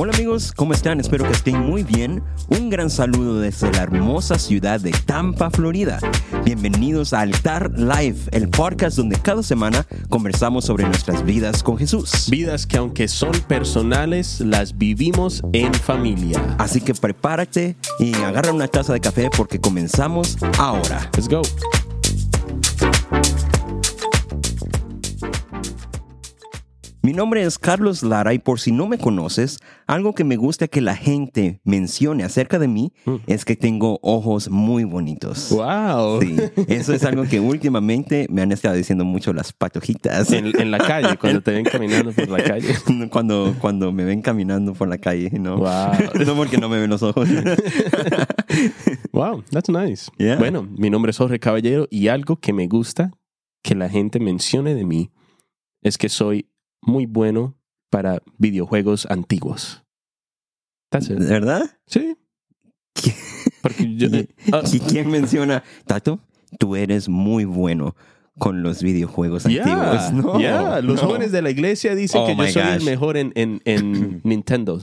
Hola amigos, ¿cómo están? Espero que estén muy bien. Un gran saludo desde la hermosa ciudad de Tampa, Florida. Bienvenidos a Altar Live, el podcast donde cada semana conversamos sobre nuestras vidas con Jesús. Vidas que aunque son personales, las vivimos en familia. Así que prepárate y agarra una taza de café porque comenzamos ahora. Let's go. Mi nombre es Carlos Lara y por si no me conoces, algo que me gusta que la gente mencione acerca de mí es que tengo ojos muy bonitos. Wow. Sí, eso es algo que últimamente me han estado diciendo mucho las patojitas. En, en la calle, cuando te ven caminando por la calle. Cuando, cuando me ven caminando por la calle, ¿no? Wow. No porque no me ven los ojos. Wow, that's nice. Yeah. Bueno, mi nombre es Jorge Caballero y algo que me gusta que la gente mencione de mí es que soy muy bueno para videojuegos antiguos. It. ¿Verdad? Sí. Porque yo, ¿Y, ah, y quién menciona, Tato? Tú eres muy bueno con los videojuegos Yeah, antiguos. No, yeah. Los no. jóvenes de la iglesia dicen Oh que yo soy el mejor en, en, en Nintendo.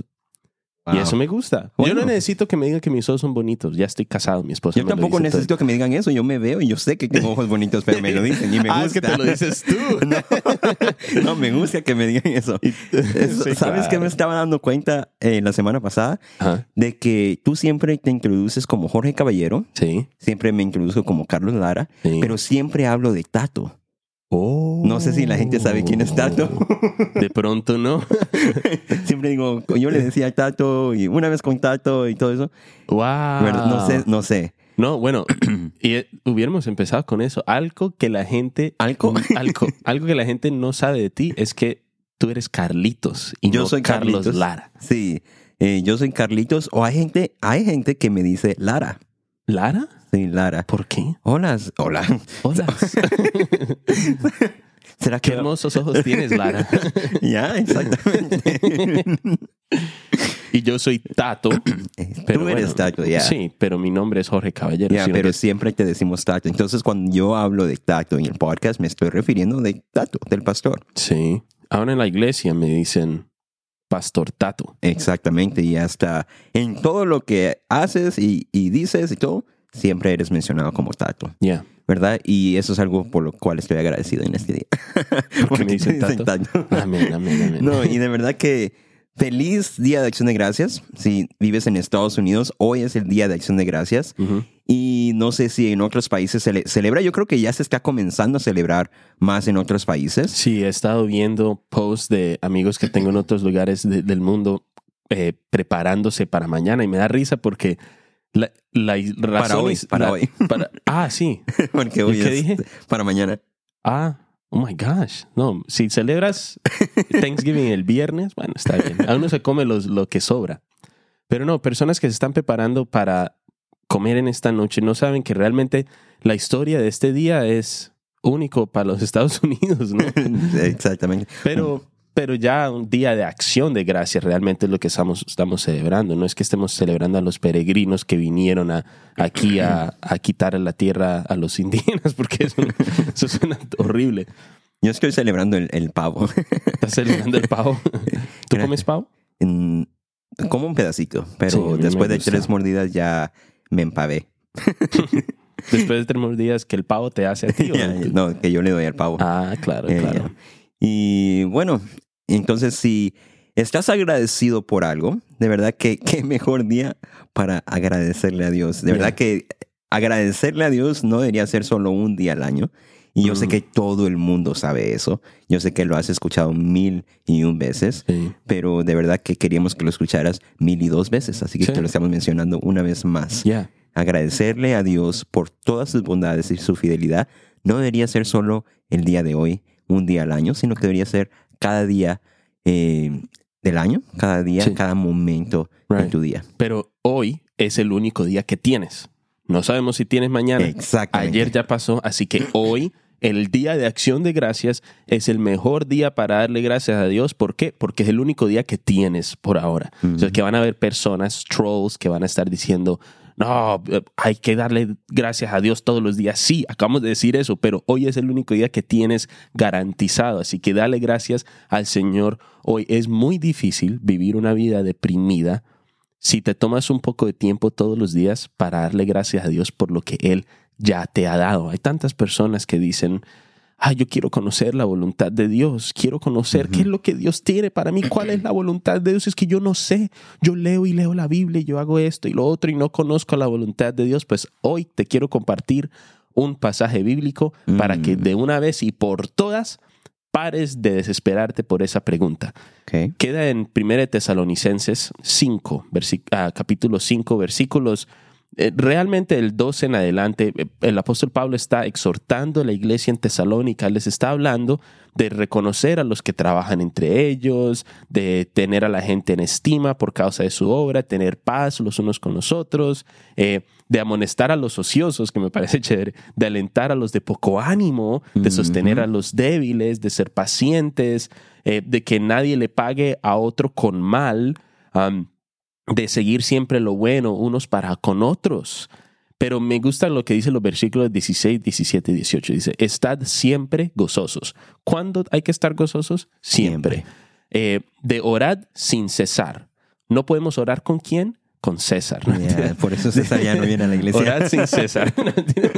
Y eso me gusta. Yo no necesito que me digan que mis ojos son bonitos. Ya estoy casado, mi esposa. Yo me lo tampoco todo. necesito que me digan eso. Yo me veo y yo sé que tengo ojos bonitos, pero me lo dicen y me gusta. Ah, es que te lo dices tú. no, no, me gusta que me digan eso. Eso- Sí, ¿Sabes qué claro. me estaba dando cuenta eh, la semana pasada? Ajá. De que tú siempre te introduces como Jorge Caballero, Sí. siempre me introduzco como Carlos Lara, sí. pero siempre hablo de Tato. Oh. No sé si la gente sabe quién es Tato. De pronto no. siempre digo, yo le decía Tato y una vez con Tato y todo eso. Wow. No sé, no sé. No, bueno, y eh, hubiéramos empezado con eso. Algo que la gente. ¿Algo? Algo, algo que la gente no sabe de ti es que tú eres Carlitos y Yo no soy Carlos Carlitos. Lara. Sí, eh, yo soy Carlitos o hay gente, hay gente que me dice Lara. ¿Lara? Sí, Lara. ¿Por qué? Hola, hola. Hola. ¿Será Qué que hermosos ojos tienes, Lara. Ya, exactamente. Y yo soy Tato. Pero Tú eres bueno, Tato, ya. Sí, pero mi nombre es Jorge Caballero. Ya, pero que- siempre te decimos Tato. Entonces, cuando yo hablo de Tato en el podcast, me estoy refiriendo de Tato, del pastor. Sí. Ahora en la iglesia me dicen Pastor Tato. Exactamente. Y hasta en todo lo que haces y, y dices y todo, siempre eres mencionado como Tato. Ya. ¿Verdad? Y eso es algo por lo cual estoy agradecido en este día. Porque me dicen te Tato. Amén, amén, amén. No, y de verdad que feliz Día de Acción de Gracias. Si vives en Estados Unidos, hoy es el Día de Acción de Gracias. Ujú. Y no sé si en otros países se le- celebra. Yo creo que ya se está comenzando a celebrar más en otros países. Sí, he estado viendo posts de amigos que tengo en otros lugares de- del mundo eh, preparándose para mañana y me da risa porque la, la razón hoy, para la- hoy. para- ah, sí. Porque hoy qué es dije? para mañana. Ah, oh my gosh. No, si celebras Thanksgiving el viernes, bueno, está bien. A uno se come los, lo que sobra. Pero no, personas que se están preparando para comer en esta noche no saben que realmente la historia de este día es único para los Estados Unidos, ¿no? Exactamente. Pero, pero ya un día de acción de gracias realmente es lo que estamos, estamos celebrando. No es que estemos celebrando a los peregrinos que vinieron a, aquí a, a quitar la tierra a los indígenas, porque eso, eso suena horrible. Yo estoy celebrando el, el pavo. ¿Estás celebrando el pavo? ¿Tú comes pavo? En- como un pedacito, pero después de tres mordidas ya me empavé. Después de tres días que el pavo te hace a ti. ¿o no? no, que yo le doy al pavo. Ah, claro, Eh, claro. ya. Y bueno, entonces si estás agradecido por algo, de verdad que qué mejor día para agradecerle a Dios. De verdad que agradecerle a Dios no debería ser solo un día al año. Y yo sé Mm. que todo el mundo sabe eso. Yo sé que lo has escuchado mil y un veces, Sí. pero de verdad que queríamos que lo escucharas mil y dos veces. Así que Sí. te lo estamos mencionando una vez más. Agradecerle a Dios por todas sus bondades y su fidelidad no debería ser solo el día de hoy, un día al año, sino que debería ser cada día eh, del año, cada día, Sí. cada momento de tu día. Pero hoy es el único día que tienes. No sabemos si tienes mañana. Exactamente. Ayer ya pasó, así que hoy, el día de acción de gracias, es el mejor día para darle gracias a Dios. ¿Por qué? Porque es el único día que tienes por ahora. O sea, que van a haber personas, trolls, que van a estar diciendo, no, eh, hay que darle gracias a Dios todos los días. Sí, acabamos de decir eso, pero hoy es el único día que tienes garantizado. Así que dale gracias al Señor. Hoy es muy difícil vivir una vida deprimida si te tomas un poco de tiempo todos los días para darle gracias a Dios por lo que Él ya te ha dado. Hay tantas personas que dicen, ah, yo quiero conocer la voluntad de Dios, quiero conocer qué es lo que Dios tiene para mí, cuál es la voluntad de Dios, es que yo no sé, yo leo y leo la Biblia, y yo hago esto y lo otro y no conozco la voluntad de Dios, pues hoy te quiero compartir un pasaje bíblico para que mm. de una vez y por todas pares de desesperarte por esa pregunta. Queda en 1 Tesalonicenses 5, ah, capítulo 5, versículos realmente el 12 en adelante, eh, el apóstol Pablo está exhortando a la iglesia en Tesalónica, les está hablando de reconocer a los que trabajan entre ellos, de tener a la gente en estima por causa de su obra, tener paz los unos con los otros, eh, de amonestar a los ociosos, que me parece chévere, de alentar a los de poco ánimo, de sostener a los débiles, de ser pacientes, de que nadie le pague a otro con mal de seguir siempre lo bueno unos para con otros. Pero me gusta lo que dicen los versículos 16, 17 y 18. Dice, estad siempre gozosos. ¿Cuándo hay que estar gozosos? Siempre. Eh, de orad sin cesar. ¿No podemos orar con quién? Con César. por eso César ya no viene a la iglesia. Orad sin César.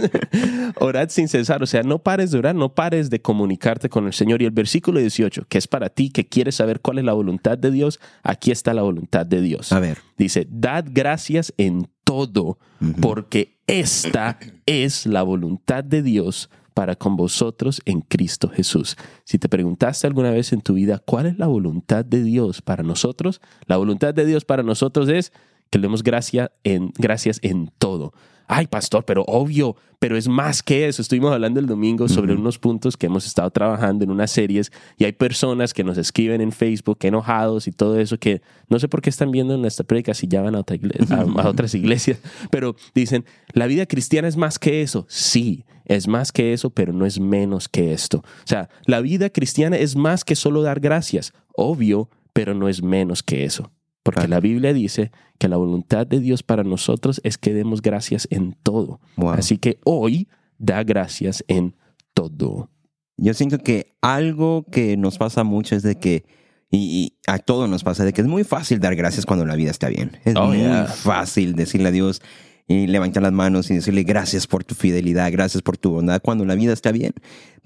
Orad sin cesar. O sea, no pares de orar, no pares de comunicarte con el Señor. Y el versículo 18, que es para ti, que quieres saber cuál es la voluntad de Dios, aquí está la voluntad de Dios. A ver. Dice, dad gracias en todo, porque esta es la voluntad de Dios para con vosotros en Cristo Jesús. Si te preguntaste alguna vez en tu vida cuál es la voluntad de Dios para nosotros, la voluntad de Dios para nosotros es que le demos gracia en, gracias en todo. Ay, pastor, pero obvio, pero es más que eso. Estuvimos hablando el domingo sobre unos puntos que hemos estado trabajando en unas series y hay personas que nos escriben en Facebook enojados y todo eso que no sé por qué están viendo nuestra prédica si ya van a, otra iglesia, a otras iglesias, pero dicen, la vida cristiana es más que eso. Sí, es más que eso, pero no es menos que esto. O sea, la vida cristiana es más que solo dar gracias. Obvio, pero no es menos que eso. Porque la Biblia dice que la voluntad de Dios para nosotros es que demos gracias en todo. Así que hoy da gracias en todo. Yo siento que algo que nos pasa mucho es de que, y, a todos nos pasa, de que es muy fácil dar gracias cuando la vida está bien. Es oh, muy fácil decirle a Dios y levantar las manos y decirle gracias por tu fidelidad, gracias por tu bondad cuando la vida está bien.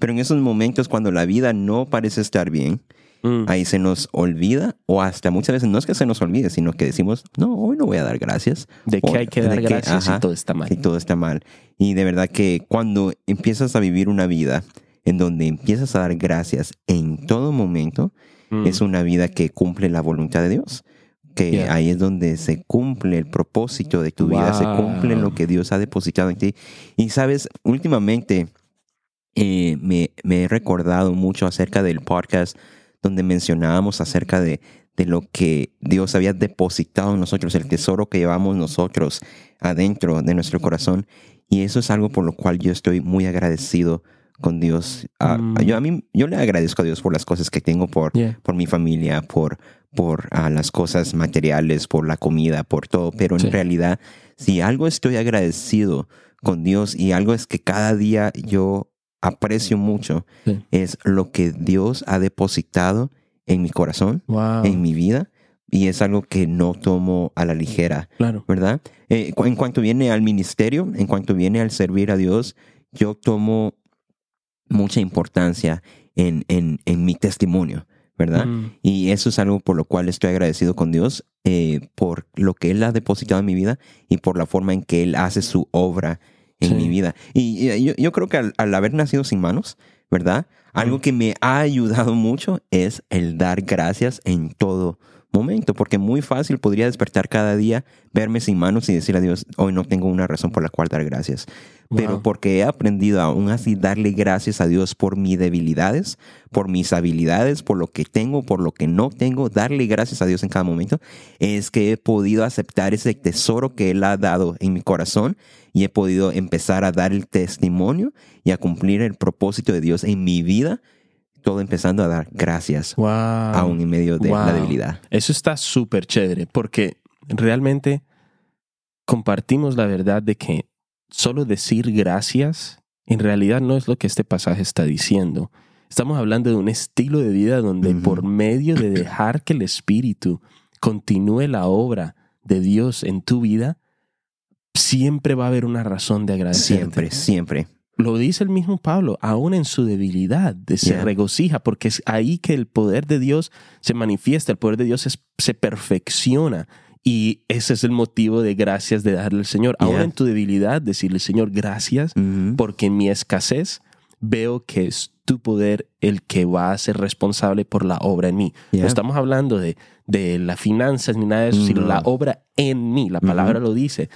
Pero en esos momentos cuando la vida no parece estar bien, Mm. Ahí se nos olvida, o hasta muchas veces no es que se nos olvide, sino que decimos, no, hoy no voy a dar gracias. De que hay que dar gracias y todo está mal. Y todo está mal. Y de verdad que cuando empiezas a vivir una vida en donde empiezas a dar gracias en todo momento, mm. es una vida que cumple la voluntad de Dios que ahí es donde se cumple el propósito de tu vida, se cumple lo que Dios ha depositado en ti. Y sabes, últimamente eh, me, me, he recordado mucho acerca del podcast donde mencionábamos acerca de, de lo que Dios había depositado en nosotros, el tesoro que llevamos nosotros adentro de nuestro corazón. Y eso es algo por lo cual yo estoy muy agradecido con Dios. Ah, mm. yo, a mí, yo le agradezco a Dios por las cosas que tengo, por, por mi familia, por, por ah, las cosas materiales, por la comida, por todo. Pero en realidad, si algo estoy agradecido con Dios y algo es que cada día yo aprecio mucho es lo que Dios ha depositado en mi corazón, en mi vida, y es algo que no tomo a la ligera, claro. ¿verdad? Eh, en cuanto viene al ministerio, en cuanto viene al servir a Dios, yo tomo mucha importancia en, en, en mi testimonio, ¿verdad? Mm. Y eso es algo por lo cual estoy agradecido con Dios, eh, por lo que Él ha depositado en mi vida y por la forma en que Él hace su obra en mi vida. Y, yo, creo que al, haber nacido sin manos, ¿verdad? Algo que me ha ayudado mucho es el dar gracias en todo momento, porque muy fácil podría despertar cada día, verme sin manos y decir a Dios, hoy no tengo una razón por la cual dar gracias. Pero porque he aprendido aún así darle gracias a Dios por mis debilidades, por mis habilidades, por lo que tengo, por lo que no tengo, darle gracias a Dios en cada momento, es que he podido aceptar ese tesoro que Él ha dado en mi corazón y he podido empezar a dar el testimonio y a cumplir el propósito de Dios en mi vida todo empezando a dar gracias aún en medio de la debilidad. Eso está súper chévere porque realmente compartimos la verdad de que solo decir gracias en realidad no es lo que este pasaje está diciendo. Estamos hablando de un estilo de vida donde por medio de dejar que el Espíritu continúe la obra de Dios en tu vida, siempre va a haber una razón de agradecer. Siempre, siempre. Lo dice el mismo Pablo, aún en su debilidad, de- se Yeah. regocija, porque es ahí que el poder de Dios se manifiesta, el poder de Dios es- se perfecciona. Y ese es el motivo de gracias de darle al Señor. Aún Yeah. en tu debilidad, decirle, Señor, gracias, Ujú. porque en mi escasez veo que es tu poder el que va a ser responsable por la obra en mí. Yeah. No estamos hablando de, de las finanzas ni nada de eso, sino No. la obra en mí. La palabra lo dice.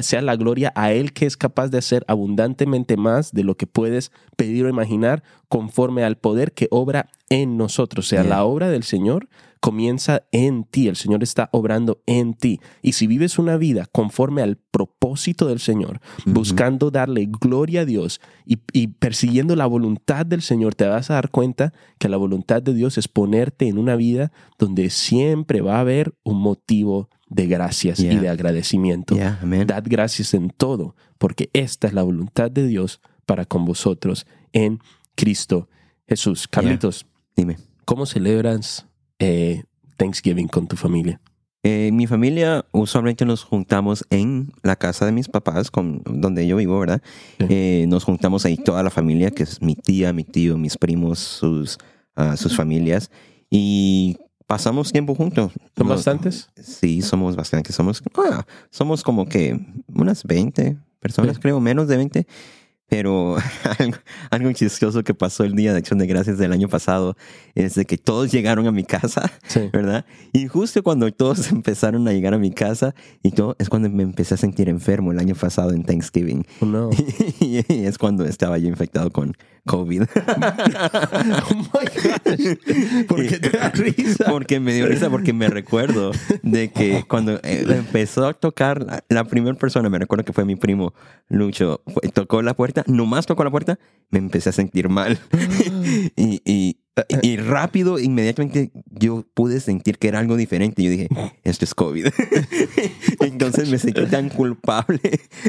Sea la gloria a Él que es capaz de hacer abundantemente más de lo que puedes pedir o imaginar conforme al poder que obra en nosotros. O sea, Yeah. la obra del Señor comienza en ti. El Señor está obrando en ti. Y si vives una vida conforme al propósito del Señor, buscando darle gloria a Dios y, y persiguiendo la voluntad del Señor, te vas a dar cuenta que la voluntad de Dios es ponerte en una vida donde siempre va a haber un motivo de gracias y de agradecimiento. Yeah. Dad gracias en todo, porque esta es la voluntad de Dios para con vosotros en Cristo Jesús. Carlitos, Dime. ¿cómo celebras eh, Thanksgiving con tu familia? Eh, mi familia usualmente nos juntamos en la casa de mis papás, con, donde yo vivo, ¿verdad? Sí. Eh, nos juntamos ahí toda la familia, que es mi tía, mi tío, mis primos, sus, ah, sus familias, y pasamos tiempo juntos. ¿Son bastantes? Sí, somos bastantes. Somos, ah, somos como que unas 20 personas, Sí. creo, menos de 20. Pero algo, algo chistoso que pasó el día de Acción de Gracias del año pasado es de que todos llegaron a mi casa Sí. ¿verdad? Y justo cuando todos empezaron a llegar a mi casa y todo, es cuando me empecé a sentir enfermo el año pasado en Thanksgiving. Oh, no. y es cuando estaba yo infectado con COVID. oh my gosh. ¿Por qué te da risa? porque me dio risa, porque me recuerdo de que cuando eh, empezó a tocar, la, la primera persona, me recuerdo que fue mi primo Lucho, tocó la puerta, nomás tocó la puerta, me empecé a sentir mal. y, y, y rápido, inmediatamente, yo pude sentir que era algo diferente. Yo dije, esto es COVID. Entonces me sentí tan culpable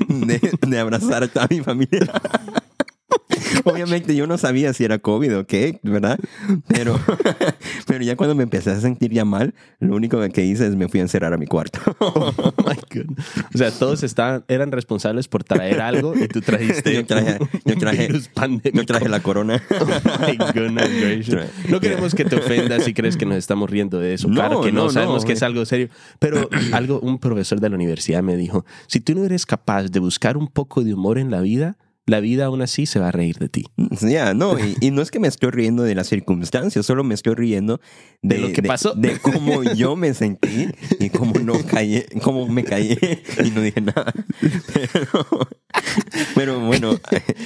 de, de abrazar a toda mi familia. Obviamente yo no sabía si era COVID o qué, ¿verdad? Pero, pero ya cuando me empecé a sentir ya mal, lo único que hice es me fui a encerrar a mi cuarto. Oh my goodness. O sea, todos estaban, eran responsables por traer algo y tú trajiste Yo traje- yo traje-. Yo traje la corona. Oh my goodness gracious. No queremos que te ofendas si crees que nos estamos riendo de eso. No, claro que no, no, sabemos no. que es algo serio. Pero algo, un profesor de la universidad me dijo, si tú no eres capaz de buscar un poco de humor en la vida, la vida aún así se va a reír de ti. Ya, no, y, y no es que me estoy riendo de las circunstancias, solo me estoy riendo de, De lo que pasó. De, cómo yo me sentí y cómo no callé, cómo me callé y no dije nada. Pero, pero bueno,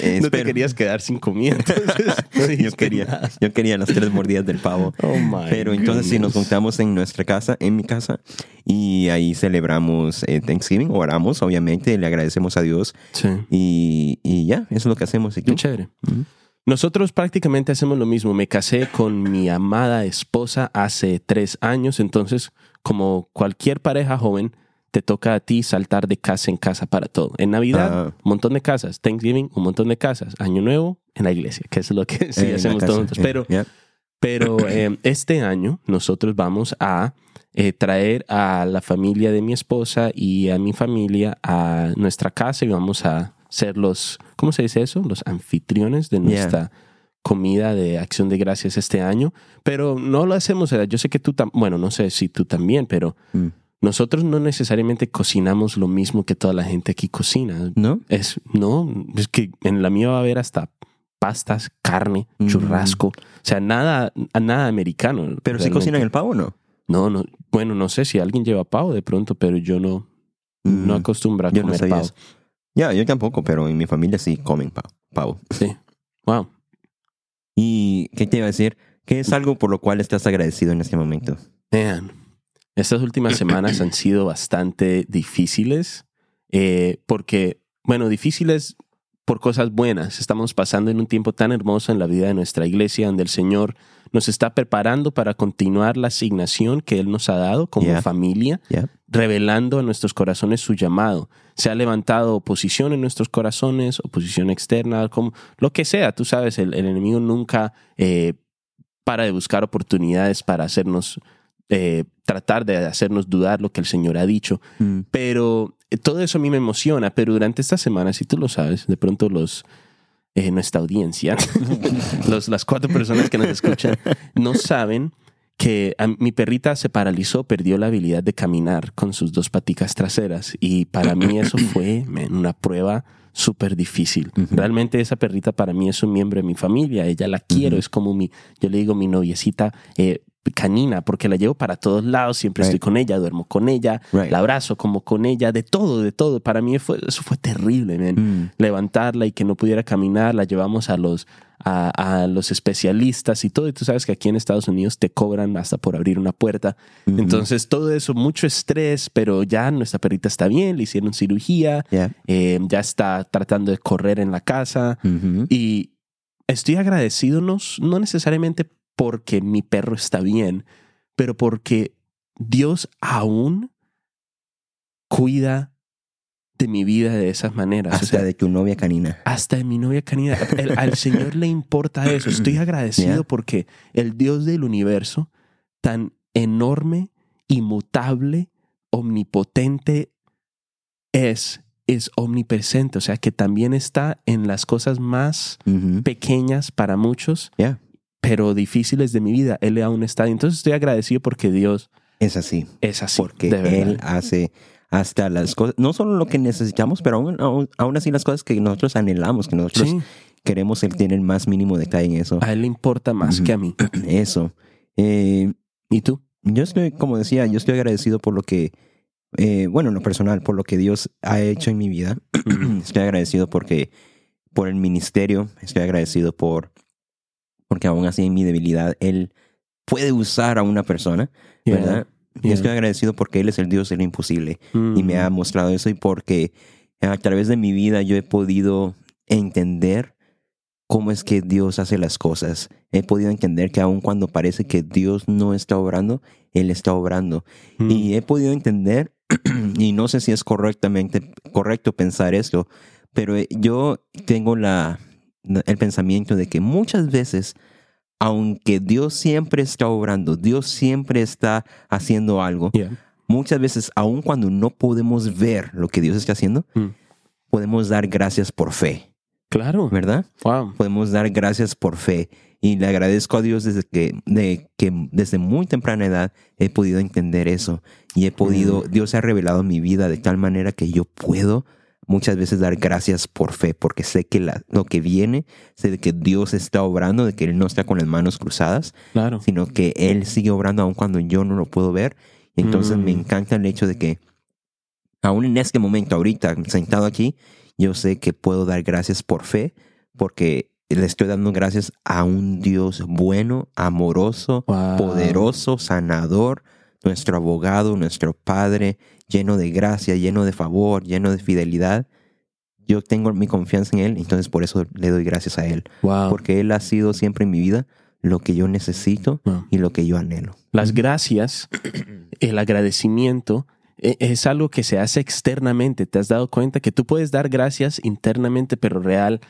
eh, No te espero- querías quedar sin comida. Entonces, no yo quería, nada. yo quería las tres mordidas del pavo. Oh my Pero entonces sí nos goodness. juntamos en nuestra casa, en mi casa, y ahí celebramos eh, Thanksgiving, oramos, obviamente, le agradecemos a Dios Sí. y, y ya, eso es lo que hacemos. ¿Y tú? Qué chévere. Ujú. Nosotros prácticamente hacemos lo mismo. Me casé con mi amada esposa hace tres años, entonces como cualquier pareja joven, te toca a ti saltar de casa en casa para todo. En Navidad, Ah. un montón de casas. Thanksgiving, un montón de casas. Año Nuevo, en la iglesia, que es lo que sí Eh, hacemos todos juntos. eh, Pero, ya. pero eh, este año nosotros vamos a eh, traer a la familia de mi esposa y a mi familia a nuestra casa y vamos a ser los, ¿cómo se dice eso? Los anfitriones de nuestra comida de acción de gracias este año. Pero no lo hacemos, yo sé que tú, bueno, no sé si tú también, pero Mm. nosotros no necesariamente cocinamos lo mismo que toda la gente aquí cocina. ¿No? Es, no, es que en la mía va a haber hasta pastas, carne, Mm. churrasco. O sea, nada, nada americano. Pero sí realmente. cocinan el pavo, o ¿no? No, no. Bueno, no sé si alguien lleva pavo de pronto, pero yo no, no Mm. acostumbro a Yo comer pavo. eso. Ya, yo tampoco, pero en mi familia sí comen pavo. pavo. Sí. Wow. ¿Y qué te iba a decir? ¿Qué es algo por lo cual estás agradecido en este momento? Man, estas últimas semanas han sido bastante difíciles eh, porque, bueno, difíciles por cosas buenas. Estamos pasando en un tiempo tan hermoso en la vida de nuestra iglesia donde el Señor nos está preparando para continuar la asignación que Él nos ha dado como Yeah. familia Yeah. revelando a nuestros corazones su llamado. Se ha levantado oposición en nuestros corazones, oposición externa, como, lo que sea. Tú sabes, el, el enemigo nunca eh, para de buscar oportunidades para hacernos, eh, tratar de hacernos dudar lo que el Señor ha dicho. Mm. Pero todo eso a mí me emociona. Pero durante esta semana, si tú lo sabes, de pronto los eh, nuestra audiencia, los, las cuatro personas que nos escuchan, no saben que a- mi perrita se paralizó, perdió la habilidad de caminar con sus dos paticas traseras. Y para mí eso fue man, una prueba súper difícil. Realmente esa perrita para mí es un miembro de mi familia. Ella la quiero, es como mi, yo le digo mi noviecita eh, canina, porque la llevo para todos lados, siempre Right. estoy con ella, duermo con ella, Right. la abrazo como con ella, de todo, de todo. Para mí fue, eso fue terrible, man Mm. levantarla y que no pudiera caminar, la llevamos a los, a, a los especialistas y todo. Y tú sabes que aquí en Estados Unidos te cobran hasta por abrir una puerta. Ujú. Entonces, todo eso, mucho estrés, pero ya nuestra perrita está bien, le hicieron cirugía, Yeah. eh, ya está tratando de correr en la casa. Ujú. Y estoy agradecido, no, no necesariamente porque mi perro está bien, pero porque Dios aún cuida de mi vida de esas maneras. O Hasta sea, de tu novia canina. hasta de mi novia canina. El- al Señor le importa eso. Estoy agradecido Yeah. porque el Dios del universo, tan enorme, inmutable, omnipotente, es, es omnipresente. O sea, que también está en las cosas más pequeñas para muchos, Yeah. Pero difíciles de mi vida. Él aún está. Entonces estoy agradecido porque Dios Es así. es así. Porque. Él hace hasta las cosas, no solo lo que necesitamos, pero aún, aún, aún así las cosas que nosotros anhelamos, que nosotros Sí, queremos, Él tiene el más mínimo detalle en eso. a Él le importa más que a mí. Eso. Eh, ¿Y tú? yo estoy, como decía, yo estoy agradecido por lo que, eh, bueno, en lo personal, por lo que Dios ha hecho en mi vida. estoy agradecido porque, por el ministerio, estoy agradecido por, porque aún así en mi debilidad, Él puede usar a una persona, ¿verdad? Y yeah. estoy agradecido porque Él es el Dios de lo imposible. y me ha Mm. mostrado eso y porque a través de mi vida yo he podido entender cómo es que Dios hace las cosas. He podido entender que aun cuando parece que Dios no está obrando, Él está obrando. Mm. Y he podido entender, y no sé si es correctamente correcto pensar esto, pero eh, yo tengo la, el pensamiento de que muchas veces, aunque Dios siempre está obrando, Dios siempre está haciendo algo, Yeah. muchas veces, aun cuando no podemos ver lo que Dios está haciendo, Mm. podemos dar gracias por fe, Claro. ¿verdad? Wow. Podemos dar gracias por fe. Y le agradezco a Dios desde que, de, que desde muy temprana edad he podido entender eso. Y he podido, Dios ha revelado mi vida de tal manera que yo puedo muchas veces dar gracias por fe, porque sé que la- lo que viene, sé de que Dios está obrando, de que Él no está con las manos cruzadas, Claro. sino que Él sigue obrando aun cuando yo no lo puedo ver. Entonces Mm. me encanta el hecho de que, aún en este momento, ahorita, sentado aquí, yo sé que puedo dar gracias por fe, porque le estoy dando gracias a un Dios bueno, amoroso, Wow. poderoso, sanador, nuestro abogado, nuestro Padre, lleno de gracia, lleno de favor, lleno de fidelidad. Yo tengo mi confianza en Él, entonces por eso le doy gracias a Él, Wow. porque Él ha sido siempre en mi vida lo que yo necesito Wow. y lo que yo anhelo. Las gracias, el agradecimiento, e- es algo que se hace externamente. ¿Te has dado cuenta que tú puedes dar gracias internamente, pero real?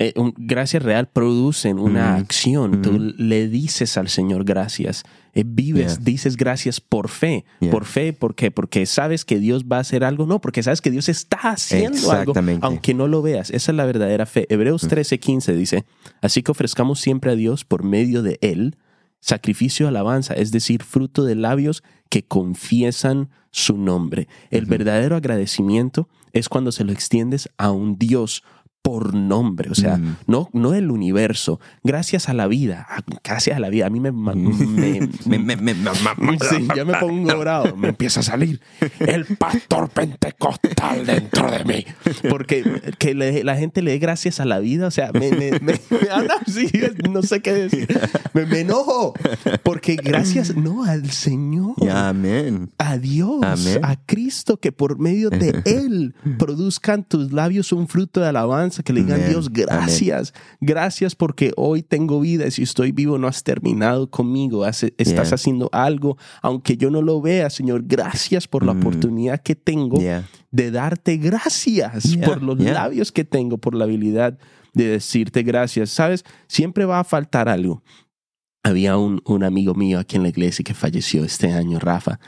Eh, un- gracias real producen una Mm. acción. Tú le dices al Señor gracias. Eh, vives, Yeah. dices gracias por fe. Yeah. ¿Por fe? ¿Por qué? Porque sabes que Dios va a hacer algo. No, porque sabes que Dios está haciendo algo, aunque no lo veas. Esa es la verdadera fe. Hebreos Mm. 13:15 dice, así que ofrezcamos siempre a Dios por medio de Él sacrificio alabanza, es decir, fruto de labios que confiesan su nombre. El verdadero agradecimiento es cuando se lo extiendes a un Dios por nombre, o sea, Mm. no, no el universo, gracias a la vida, gracias a la vida. A mí me... me- Sí, ya me pongo bravo, me empieza a salir el pastor pentecostal dentro de mí. Porque que le- la gente le dé gracias a la vida, o sea, me, me, me- me anda así, no sé qué decir. Me, me enojo, porque gracias, no, al Señor. Amén. A Dios, Amén. a Cristo, que por medio de Él produzcan tus labios un fruto de alabanza. Que le digan, Amén. Dios, gracias, gracias porque hoy tengo vida y si estoy vivo no has terminado conmigo, Hace- estás haciendo algo, aunque yo no lo vea, Señor, gracias por la Mm. oportunidad que tengo de darte gracias por los labios que tengo, por la habilidad de decirte gracias. Sabes, siempre va a faltar algo. Había un, un amigo mío aquí en la iglesia que falleció este año, Rafa.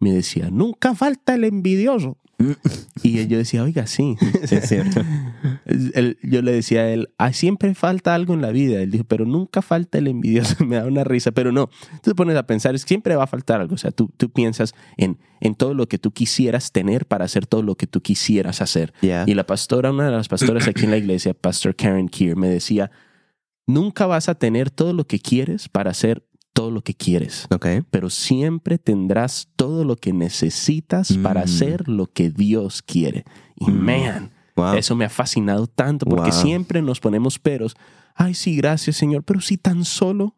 Me decía, nunca falta el envidioso. Y yo decía, oiga, sí. Es cierto. Él- yo le decía a él, "Ah, siempre falta algo en la vida. Él dijo, pero nunca falta el envidioso. Me da una risa, pero no. Tú te pones a pensar, es que siempre va a faltar algo. O sea, tú, tú piensas en, en todo lo que tú quisieras tener para hacer todo lo que tú quisieras hacer. Yeah. Y la pastora, una de las pastoras aquí en la iglesia, Pastor Karen Keir, me decía, nunca vas a tener todo lo que quieres para hacer todo lo que quieres, Ok. pero siempre tendrás todo lo que necesitas para Mm. hacer lo que Dios quiere. Y Mm. man, Wow. eso me ha fascinado tanto porque Wow. siempre nos ponemos peros. Ay, sí, gracias Señor, pero si tan solo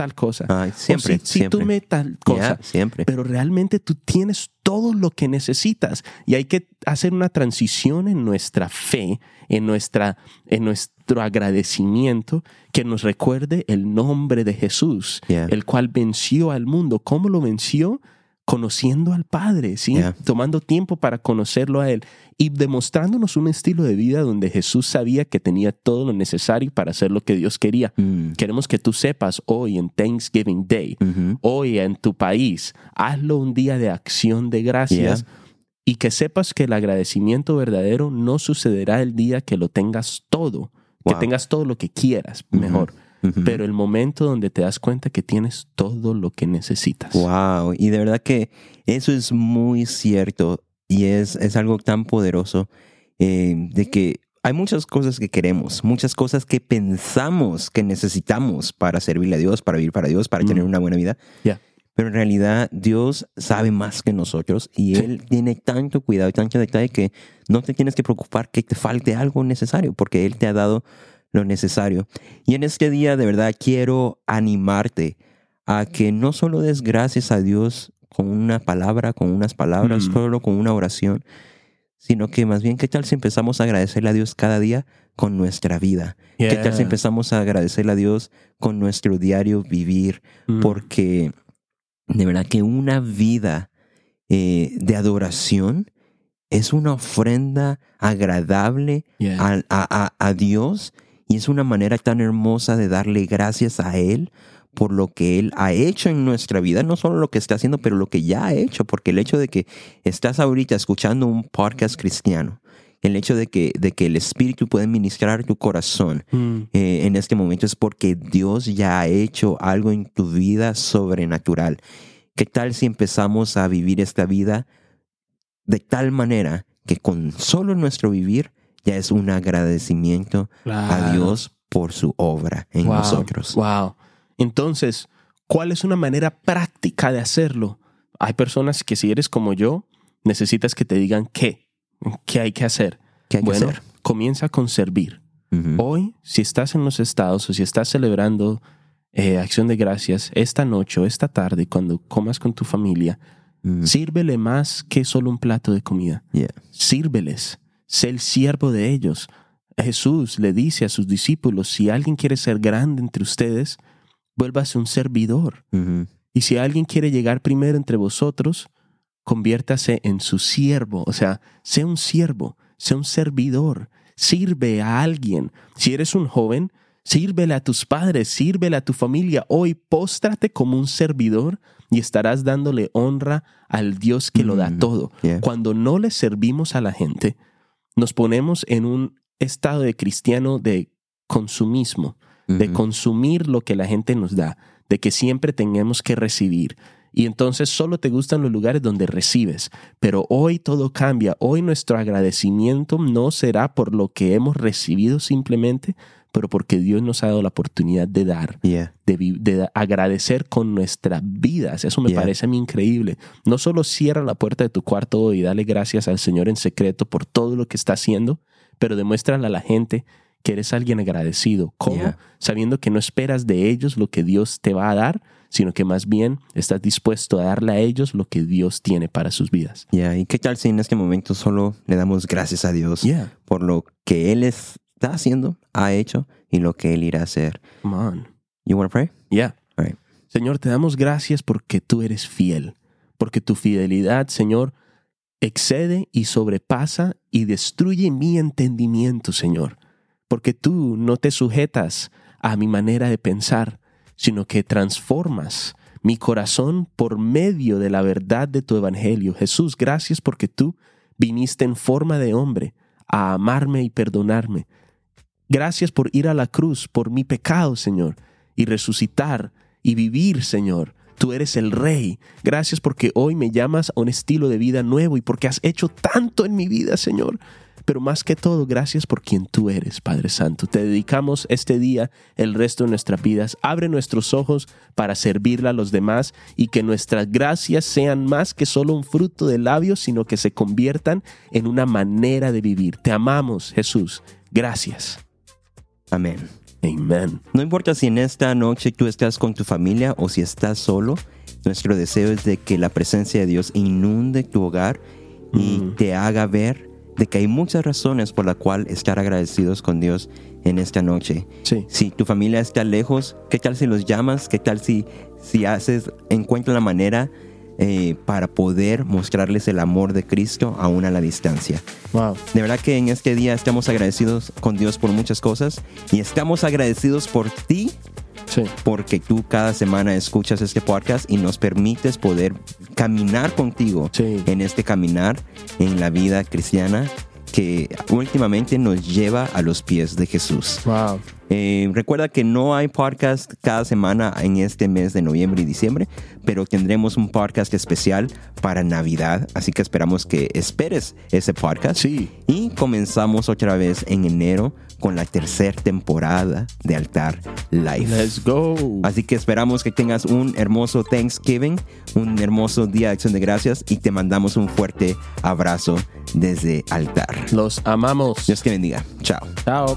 tal cosa. Ay, siempre, si, si siempre. tú me tal cosa. Yeah, siempre. Pero realmente tú tienes todo lo que necesitas y hay que hacer una transición en nuestra fe, en, nuestra, en nuestro agradecimiento, que nos recuerde el nombre de Jesús, Yeah. el cual venció al mundo. ¿Cómo lo venció? Conociendo al Padre, ¿sí? Yeah. Tomando tiempo para conocerlo a Él y demostrándonos un estilo de vida donde Jesús sabía que tenía todo lo necesario para hacer lo que Dios quería. Mm. Queremos que tú sepas hoy en Thanksgiving Day, Ujú. hoy en tu país, hazlo un día de acción de gracias y que sepas que el agradecimiento verdadero no sucederá el día que lo tengas todo, que tengas todo lo que quieras, Ujú. Pero el momento donde te das cuenta que tienes todo lo que necesitas. Wow, y de verdad que eso es muy cierto y es, es algo tan poderoso eh, de que hay muchas cosas que queremos, muchas cosas que pensamos que necesitamos para servirle a Dios, para vivir para Dios, para Mm. tener una buena vida. Ya. Pero en realidad Dios sabe más que nosotros y Sí. Él tiene tanto cuidado y tanto detalle que no te tienes que preocupar que te falte algo necesario porque Él te ha dado lo necesario. Y en este día de verdad quiero animarte a que no solo des gracias a Dios con una palabra, con unas palabras, Mm. solo con una oración, sino que más bien, ¿qué tal si empezamos a agradecerle a Dios cada día con nuestra vida? ¿Qué tal si Yeah. empezamos a agradecerle a Dios con nuestro diario vivir? Mm. Porque de verdad que una vida eh, de adoración es una ofrenda agradable Yeah. a, a- a- a Dios y es una manera tan hermosa de darle gracias a Él por lo que Él ha hecho en nuestra vida, no solo lo que está haciendo, pero lo que ya ha hecho, porque el hecho de que estás ahorita escuchando un podcast cristiano, el hecho de que, de que el Espíritu puede ministrar tu corazón Mm. eh, en este momento es porque Dios ya ha hecho algo en tu vida sobrenatural. ¿Qué tal si empezamos a vivir esta vida de tal manera que con solo nuestro vivir ya es un agradecimiento a. Dios por su obra en Wow, nosotros? Wow. Entonces, ¿cuál es una manera práctica de hacerlo? Hay personas que si eres como yo, necesitas que te digan qué, qué hay que hacer. ¿Qué hay que bueno, hacer? comienza con servir. Hoy, si estás en los estados o si estás celebrando eh, acción de gracias esta noche o esta tarde, cuando comas con tu familia, sírvele más que solo un plato de comida. yeah. Sírveles, sé el siervo de ellos. Jesús le dice a sus discípulos, si alguien quiere ser grande entre ustedes, vuélvase un servidor. Y si alguien quiere llegar primero entre vosotros, conviértase en su siervo. O sea, sea un siervo, sea un servidor, sirve a alguien. Si eres un joven, sírvele a tus padres, sírvele a tu familia. Hoy póstrate como un servidor y estarás dándole honra al Dios que lo da Mm, todo. yeah. Cuando no le servimos a la gente, nos ponemos en un estado de cristiano de consumismo de consumir lo que la gente nos da, de que siempre tengamos que recibir. Y entonces solo te gustan los lugares donde recibes. Pero hoy todo cambia. Hoy nuestro agradecimiento no será por lo que hemos recibido simplemente, pero porque Dios nos ha dado la oportunidad de dar, Yeah. de, agradecer con nuestras vidas. Eso me Yeah. parece a mí increíble. No solo cierra la puerta de tu cuarto hoy y dale gracias al Señor en secreto por todo lo que está haciendo, pero demuéstrale a la gente que eres alguien agradecido. ¿Cómo? Yeah. Sabiendo que no esperas de ellos lo que Dios te va a dar, sino que más bien estás dispuesto a darle a ellos lo que Dios tiene para sus vidas. Yeah. ¿Y qué tal si en este momento solo le damos gracias a Dios Yeah. por lo que Él es está haciendo, ha hecho y lo que Él irá a hacer. Come on. You want to pray? Yeah. All right. Señor, te damos gracias porque tú eres fiel, porque tu fidelidad, Señor, excede y sobrepasa y destruye mi entendimiento, Señor, porque tú no te sujetas a mi manera de pensar, sino que transformas mi corazón por medio de la verdad de tu evangelio. Jesús, gracias porque tú viniste en forma de hombre a amarme y perdonarme. Gracias por ir a la cruz por mi pecado, Señor, y resucitar y vivir, Señor. Tú eres el Rey. Gracias porque hoy me llamas a un estilo de vida nuevo y porque has hecho tanto en mi vida, Señor. Pero más que todo, gracias por quien tú eres, Padre Santo. Te dedicamos este día, el resto de nuestras vidas. Abre nuestros ojos para servirle a los demás y que nuestras gracias sean más que solo un fruto de labios, sino que se conviertan en una manera de vivir. Te amamos, Jesús. Gracias. Amén. Amen. No importa si en esta noche tú estás con tu familia o si estás solo, nuestro deseo es de que la presencia de Dios inunde tu hogar y Mm. te haga ver de que hay muchas razones por la cual estar agradecidos con Dios en esta noche. Sí. Si tu familia está lejos, ¿qué tal si los llamas? ¿Qué tal si, si haces, encuentras la manera eh, para poder mostrarles el amor de Cristo aún a la distancia? Wow. De verdad que en este día estamos agradecidos con Dios por muchas cosas y estamos agradecidos por ti Sí. porque tú cada semana escuchas este podcast y nos permites poder caminar contigo Sí. en este caminar en la vida cristiana que últimamente nos lleva a los pies de Jesús. Wow. Eh, recuerda que no hay podcast cada semana en este mes de noviembre y diciembre, pero tendremos un podcast especial para Navidad, así que esperamos que esperes ese podcast. Sí. Y comenzamos otra vez en enero con la tercera temporada de Altar Live. Let's go. Así que esperamos que tengas un hermoso Thanksgiving, un hermoso día de acción de gracias y te mandamos un fuerte abrazo desde Altar. Los amamos. Dios te bendiga. Chao. Chao.